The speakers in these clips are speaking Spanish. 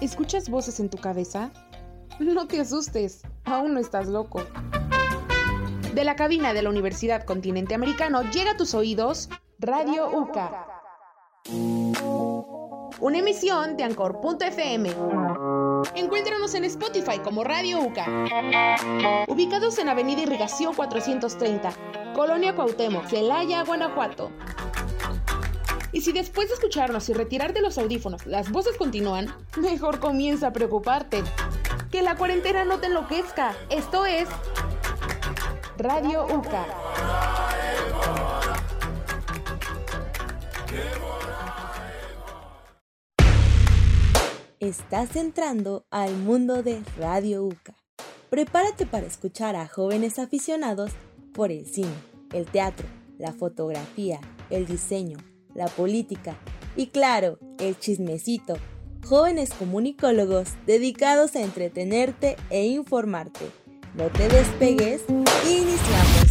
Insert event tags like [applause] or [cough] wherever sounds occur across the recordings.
¿Escuchas voces en tu cabeza? No te asustes, aún no estás loco. De la cabina de la Universidad Continente Americano llega a tus oídos Radio UCA. Una emisión de Anchor.fm. Encuéntranos en Spotify como Radio UCA. Ubicados en Avenida Irrigación 430, Colonia Cuauhtémoc, Celaya, Guanajuato. Y si después de escucharnos y retirarte los audífonos las voces continúan, [laughs] mejor comienza a preocuparte. Que la cuarentena no te enloquezca. Esto es Radio UCA. Estás entrando al mundo de Radio UCA. Prepárate para escuchar a jóvenes aficionados por el cine, el teatro, la fotografía, el diseño, la política y claro, el chismecito. Jóvenes comunicólogos dedicados a entretenerte e informarte. No te despegues, iniciamos.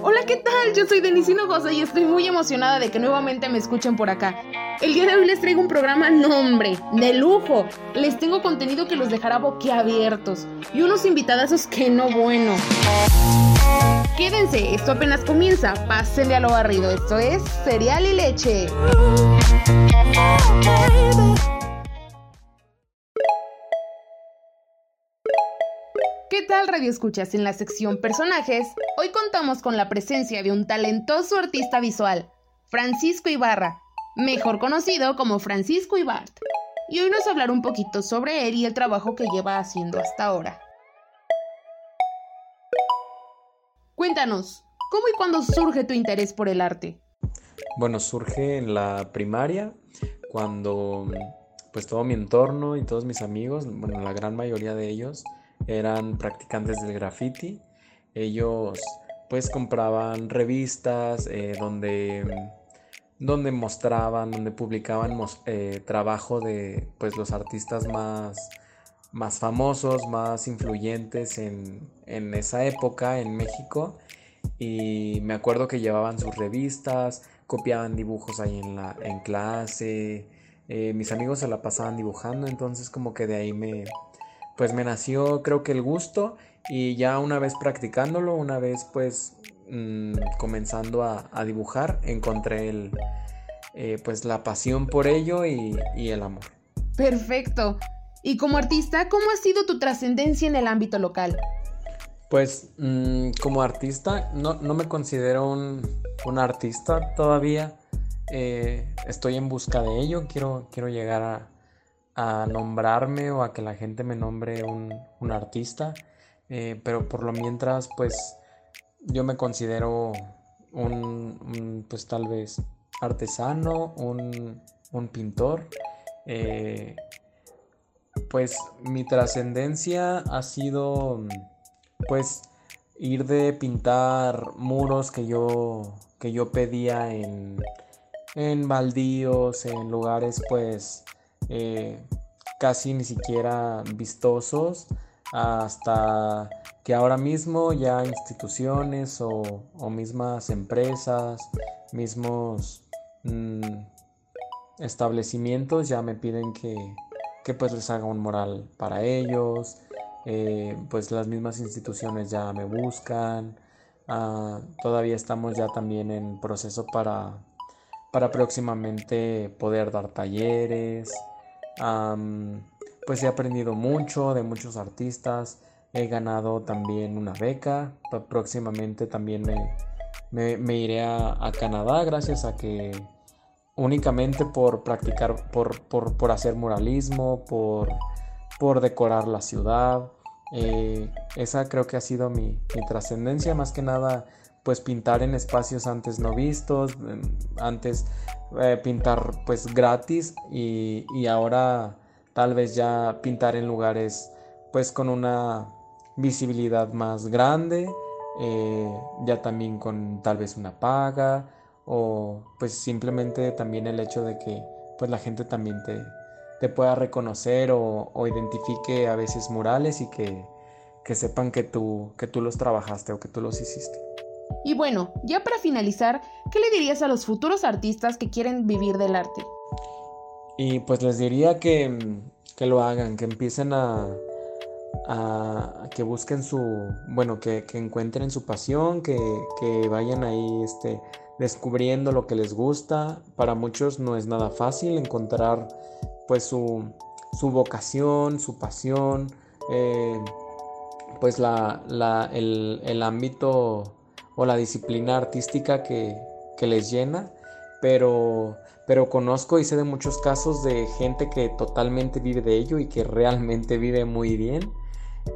Hola, ¿qué tal? Yo soy Denisino José y estoy muy emocionada de que nuevamente me escuchen por acá. El día de hoy les traigo un programa nombre, de lujo. Les tengo contenido que los dejará boquiabiertos y unos invitadazos que no bueno. Quédense, esto apenas comienza. Pásenle a lo barrido. Esto es cereal y leche. ¿Qué tal Radio Escuchas? En la sección Personajes, hoy contamos con la presencia de un talentoso artista visual, Francisco Ibarra, mejor conocido como Francisco Ibart. Y hoy nos hablará un poquito sobre él y el trabajo que lleva haciendo hasta ahora. Cuéntanos, ¿cómo y cuándo surge tu interés por el arte? Bueno, surge en la primaria, cuando pues todo mi entorno y todos mis amigos, bueno, la gran mayoría de ellos, eran practicantes del graffiti. Ellos pues compraban revistas eh, donde, donde mostraban, donde publicaban eh, trabajo de pues los artistas más, más famosos, más influyentes en, en esa época en México. Y me acuerdo que llevaban sus revistas, copiaban dibujos ahí en, la, en clase. Eh, mis amigos se la pasaban dibujando, entonces como que de ahí me, pues me nació creo que el gusto y ya una vez practicándolo, una vez pues mm, comenzando a, dibujar, encontré el, eh, pues la pasión por ello y, el amor. Perfecto. Y como artista, ¿cómo ha sido tu trascendencia en el ámbito local? Pues mm, como artista no, me considero un, artista todavía. Eh, estoy en busca de ello, quiero, quiero llegar a, a nombrarme o a que la gente me nombre un, artista, eh, pero por lo mientras pues yo me considero un, pues tal vez artesano, un, pintor. Eh, pues mi trascendencia ha sido pues ir de pintar muros que yo que yo pedía en en baldíos en lugares pues eh, casi ni siquiera vistosos hasta que ahora mismo ya instituciones o, mismas empresas, mismos mm, establecimientos ya me piden que, pues les haga un mural para ellos, eh, pues las mismas instituciones ya me buscan, ah, todavía estamos ya también en proceso para, para próximamente poder dar talleres, pues he aprendido mucho de muchos artistas. He ganado también una beca. Próximamente también me, iré a, Canadá gracias a que únicamente por practicar, por, hacer muralismo, por, por decorar la ciudad. Eh, esa creo que ha sido mi, trascendencia, más que nada pues pintar en espacios antes no vistos, antes eh, pintar pues gratis y, ahora tal vez ya pintar en lugares pues con una visibilidad más grande, eh, ya también con tal vez una paga o pues simplemente también el hecho de que pues la gente también te, te pueda reconocer o, identifique a veces murales y que, que sepan que tú, que tú los trabajaste o que tú los hiciste. Y bueno, ya para finalizar, ¿qué le dirías a los futuros artistas que quieren vivir del arte? Y pues les diría que, que lo hagan, que empiecen a, que busquen su, bueno, que, encuentren su pasión, que, vayan ahí este, descubriendo lo que les gusta. Para muchos no es nada fácil encontrar pues su, vocación, su pasión, eh, pues la, el, ámbito o la disciplina artística que, les llena, pero, pero conozco y sé de muchos casos de gente que totalmente vive de ello y que realmente vive muy bien.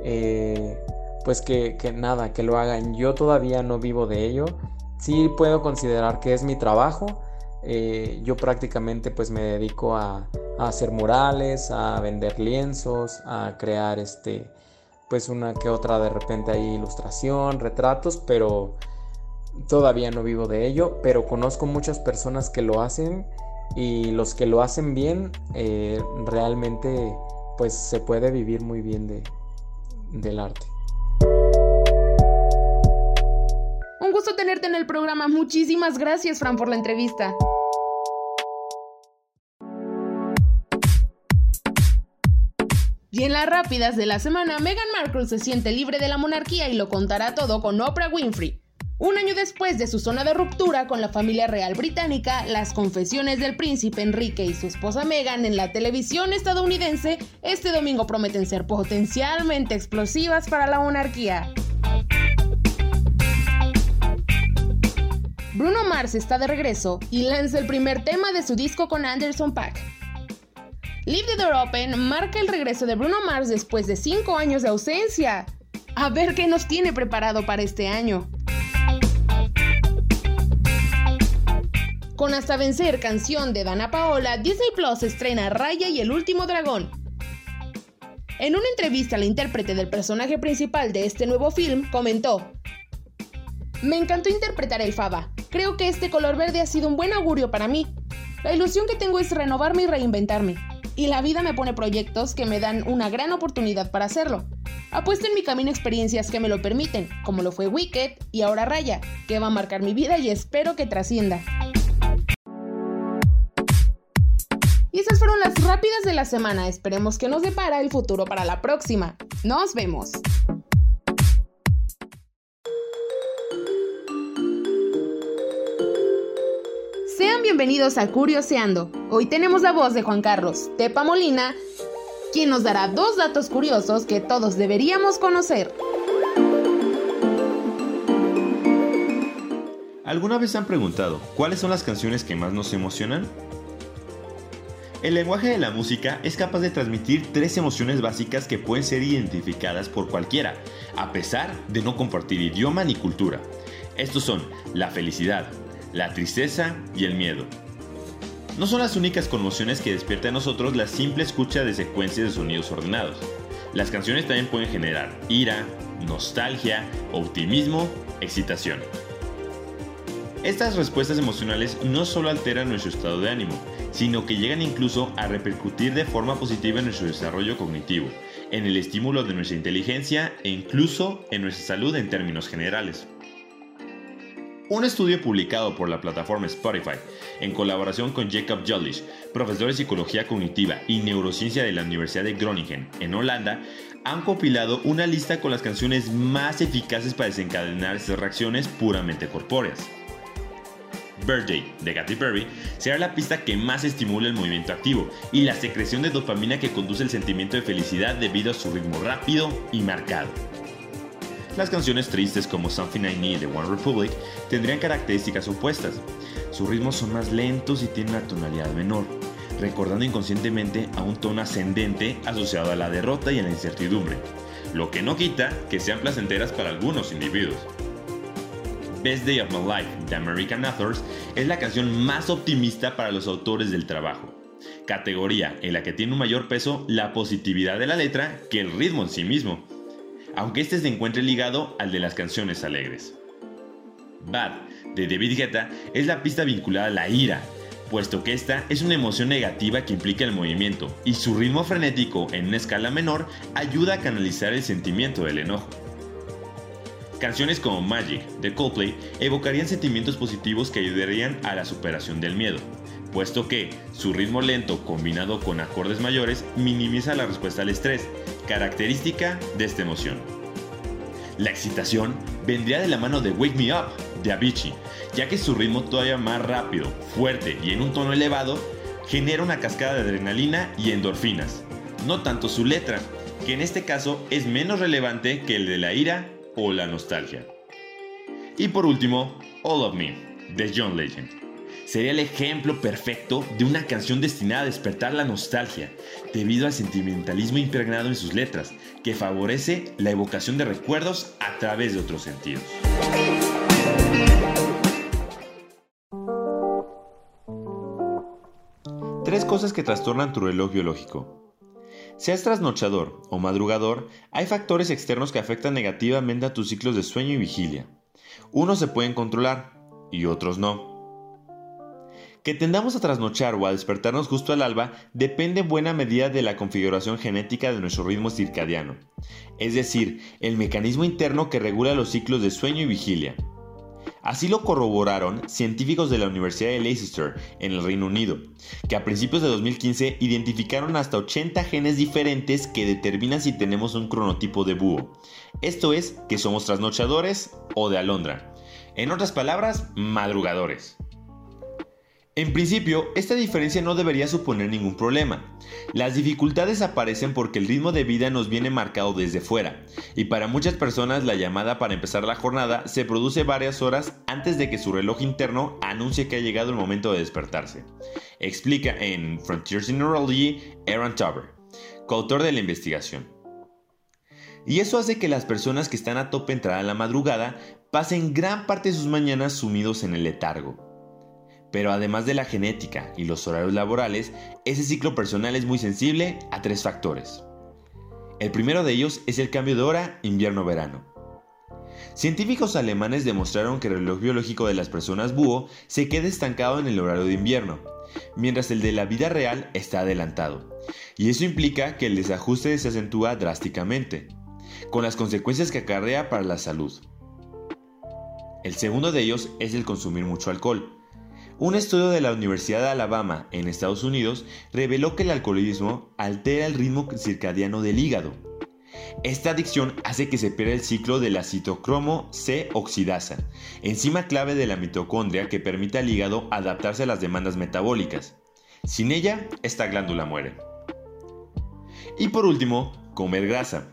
Eh, pues que, nada, que lo hagan. Yo todavía no vivo de ello. Sí puedo considerar que es mi trabajo. Eh, yo prácticamente pues me dedico a, hacer murales, a vender lienzos, a crear este pues una que otra de repente hay ilustración, retratos, pero todavía no vivo de ello, pero conozco muchas personas que lo hacen y los que lo hacen bien eh, realmente pues se puede vivir muy bien de, del arte. Gusto tenerte en el programa. Muchísimas gracias, Fran, por la entrevista. Y en las rápidas de la semana, Meghan Markle se siente libre de la monarquía y lo contará todo con Oprah Winfrey. Un año después de su zona de ruptura con la familia real británica, las confesiones del príncipe Enrique y su esposa Meghan en la televisión estadounidense este domingo prometen ser potencialmente explosivas para la monarquía. Bruno Mars está de regreso y lanza el primer tema de su disco con Anderson Paak. Leave the Door Open marca el regreso de Bruno Mars después de 5 años de ausencia. A ver qué nos tiene preparado para este año. Con Hasta Vencer, canción de Dana Paola, Disney Plus estrena Raya y el último dragón. En una entrevista, la intérprete del personaje principal de este nuevo film comentó: Me encantó interpretar el Faba. Creo que este color verde ha sido un buen augurio para mí. La ilusión que tengo es renovarme y reinventarme. Y la vida me pone proyectos que me dan una gran oportunidad para hacerlo. Apuesto en mi camino experiencias que me lo permiten, como lo fue Wicked y ahora Raya, que va a marcar mi vida y espero que trascienda. Y esas fueron las rápidas de la semana. Esperemos que nos depara el futuro para la próxima. Nos vemos. Bienvenidos a Curioseando. Hoy tenemos la voz de Juan Carlos Tepa Molina, quien nos dará dos datos curiosos que todos deberíamos conocer. ¿Alguna vez han preguntado cuáles son las canciones que más nos emocionan? El lenguaje de la música es capaz de transmitir tres emociones básicas que pueden ser identificadas por cualquiera, a pesar de no compartir idioma ni cultura. Estos son la felicidad, la tristeza y el miedo. No son las únicas conmociones que despierta en nosotros la simple escucha de secuencias de sonidos ordenados. Las canciones también pueden generar ira, nostalgia, optimismo, excitación. Estas respuestas emocionales no solo alteran nuestro estado de ánimo, sino que llegan incluso a repercutir de forma positiva en nuestro desarrollo cognitivo, en el estímulo de nuestra inteligencia e incluso en nuestra salud en términos generales. Un estudio publicado por la plataforma Spotify, en colaboración con Jacob Jollish, profesor de psicología cognitiva y neurociencia de la Universidad de Groningen, en Holanda, han compilado una lista con las canciones más eficaces para desencadenar estas reacciones puramente corpóreas. Birthday de Katy Perry será la pista que más estimula el movimiento activo y la secreción de dopamina que conduce el sentimiento de felicidad debido a su ritmo rápido y marcado. Las canciones tristes como Something I Need de One Republic tendrían características opuestas. Sus ritmos son más lentos y tienen una tonalidad menor, recordando inconscientemente a un tono ascendente asociado a la derrota y a la incertidumbre, lo que no quita que sean placenteras para algunos individuos. Best Day of My Life de American Authors es la canción más optimista para los autores del trabajo, categoría en la que tiene un mayor peso la positividad de la letra que el ritmo en sí mismo, aunque este se encuentre ligado al de las canciones alegres. Bad de David Guetta es la pista vinculada a la ira, puesto que esta es una emoción negativa que implica el movimiento y su ritmo frenético en una escala menor ayuda a canalizar el sentimiento del enojo. Canciones como Magic de Coldplay evocarían sentimientos positivos que ayudarían a la superación del miedo, puesto que su ritmo lento combinado con acordes mayores minimiza la respuesta al estrés, característica de esta emoción. La excitación vendría de la mano de Wake Me Up de Avicii, ya que su ritmo todavía más rápido, fuerte y en un tono elevado genera una cascada de adrenalina y endorfinas, no tanto su letra, que en este caso es menos relevante que el de la ira o la nostalgia. Y por último, All of Me, de John Legend. Sería el ejemplo perfecto de una canción destinada a despertar la nostalgia, debido al sentimentalismo impregnado en sus letras, que favorece la evocación de recuerdos a través de otros sentidos. Tres cosas que trastornan tu reloj biológico. Seas trasnochador o madrugador, hay factores externos que afectan negativamente a tus ciclos de sueño y vigilia. Unos se pueden controlar y otros no. Que tendamos a trasnochar o a despertarnos justo al alba depende en buena medida de la configuración genética de nuestro ritmo circadiano, es decir, el mecanismo interno que regula los ciclos de sueño y vigilia. Así lo corroboraron científicos de la Universidad de Leicester, en el Reino Unido, que a principios de 2015 identificaron hasta 80 genes diferentes que determinan si tenemos un cronotipo de búho. Esto es, que somos trasnochadores o de alondra. En otras palabras, madrugadores. En principio, esta diferencia no debería suponer ningún problema. Las dificultades aparecen porque el ritmo de vida nos viene marcado desde fuera, y para muchas personas la llamada para empezar la jornada se produce varias horas antes de que su reloj interno anuncie que ha llegado el momento de despertarse. Explica en Frontiers in Neurology Aaron Tuber, coautor de la investigación. Y eso hace que las personas que están a tope entrada a la madrugada pasen gran parte de sus mañanas sumidos en el letargo. Pero además de la genética y los horarios laborales, ese ciclo personal es muy sensible a tres factores. El primero de ellos es el cambio de hora invierno-verano. Científicos alemanes demostraron que el reloj biológico de las personas búho se queda estancado en el horario de invierno, mientras el de la vida real está adelantado. Y eso implica que el desajuste se acentúa drásticamente, con las consecuencias que acarrea para la salud. El segundo de ellos es el consumir mucho alcohol. Un estudio de la Universidad de Alabama en Estados Unidos reveló que el alcoholismo altera el ritmo circadiano del hígado. Esta adicción hace que se pierda el ciclo de la citocromo C oxidasa, enzima clave de la mitocondria que permite al hígado adaptarse a las demandas metabólicas. Sin ella, esta glándula muere. Y por último, comer grasa.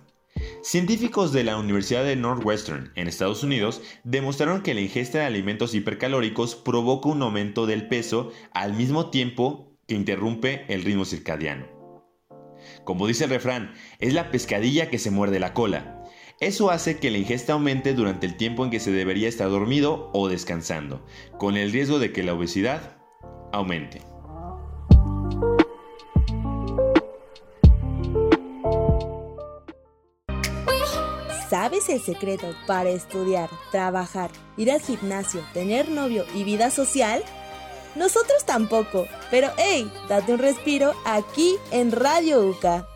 Científicos de la Universidad de Northwestern en Estados Unidos demostraron que la ingesta de alimentos hipercalóricos provoca un aumento del peso al mismo tiempo que interrumpe el ritmo circadiano. Como dice el refrán, es la pescadilla que se muerde la cola. Eso hace que la ingesta aumente durante el tiempo en que se debería estar dormido o descansando, con el riesgo de que la obesidad aumente. ¿Sabes el secreto para estudiar, trabajar, ir al gimnasio, tener novio y vida social? Nosotros tampoco, pero hey, date un respiro aquí en Radio UCA.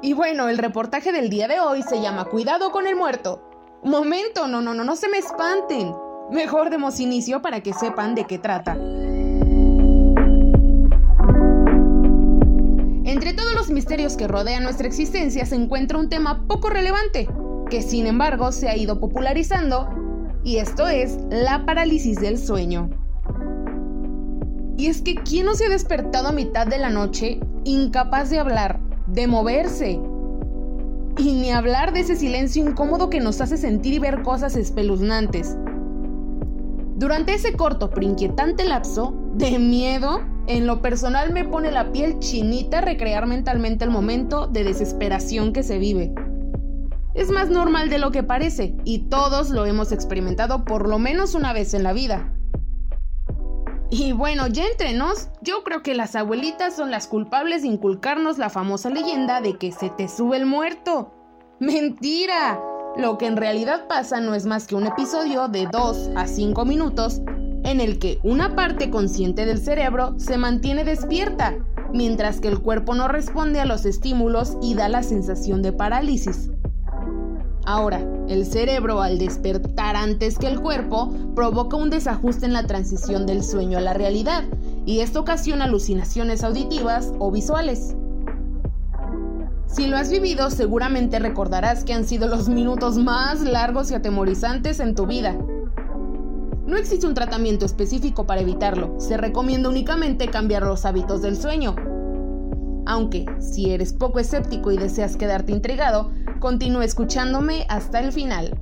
Y bueno, el reportaje del día de hoy se llama Cuidado con el muerto. Momento, no, no, no, no se me espanten. Mejor demos inicio para que sepan de qué trata. Misterios que rodean nuestra existencia se encuentra un tema poco relevante, que sin embargo se ha ido popularizando, y esto es la parálisis del sueño. Y es que ¿quién no se ha despertado a mitad de la noche incapaz de hablar, de moverse? Y ni hablar de ese silencio incómodo que nos hace sentir y ver cosas espeluznantes. Durante ese corto pero inquietante lapso de miedo, en lo personal me pone la piel chinita recrear mentalmente el momento de desesperación que se vive. Es más normal de lo que parece y todos lo hemos experimentado por lo menos una vez en la vida. Y bueno, ya entre nos, yo creo que las abuelitas son las culpables de inculcarnos la famosa leyenda de que se te sube el muerto. ¡Mentira! Lo que en realidad pasa no es más que un episodio de 2 a 5 minutos en el que una parte consciente del cerebro se mantiene despierta mientras que el cuerpo no responde a los estímulos y da la sensación de parálisis. Ahora, el cerebro al despertar antes que el cuerpo provoca un desajuste en la transición del sueño a la realidad y esto ocasiona alucinaciones auditivas o visuales. Si lo has vivido, seguramente recordarás que han sido los minutos más largos y atemorizantes en tu vida. No existe un tratamiento específico para evitarlo, se recomienda únicamente cambiar los hábitos del sueño. Aunque, si eres poco escéptico y deseas quedarte intrigado, continúa escuchándome hasta el final.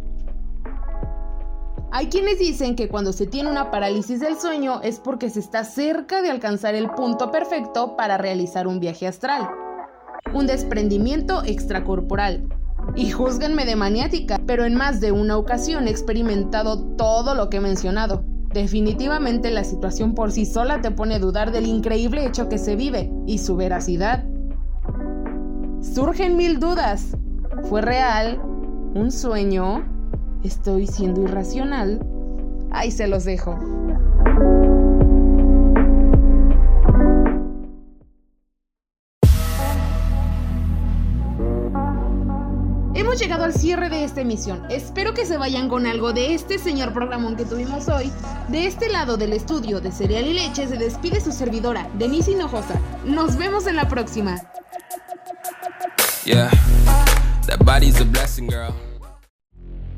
Hay quienes dicen que cuando se tiene una parálisis del sueño es porque se está cerca de alcanzar el punto perfecto para realizar un viaje astral, un desprendimiento extracorporal. Y juzguenme de maniática, pero en más de una ocasión he experimentado todo lo que he mencionado. Definitivamente la situación por sí sola te pone a dudar del increíble hecho que se vive y su veracidad. Surgen mil dudas. ¿Fue real? ¿Un sueño? ¿Estoy siendo irracional? Ahí se los dejo. Cierre de esta emisión. Espero que se vayan con algo de este señor programón que tuvimos hoy. De este lado del estudio de Cereal y Leche se despide su servidora, Denise Hinojosa. Nos vemos en la próxima.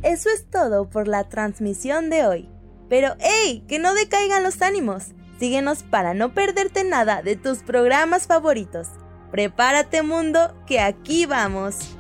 Eso es todo por la transmisión de hoy. Pero ¡hey! Que no decaigan los ánimos. Síguenos para no perderte nada de tus programas favoritos. Prepárate mundo, que aquí vamos.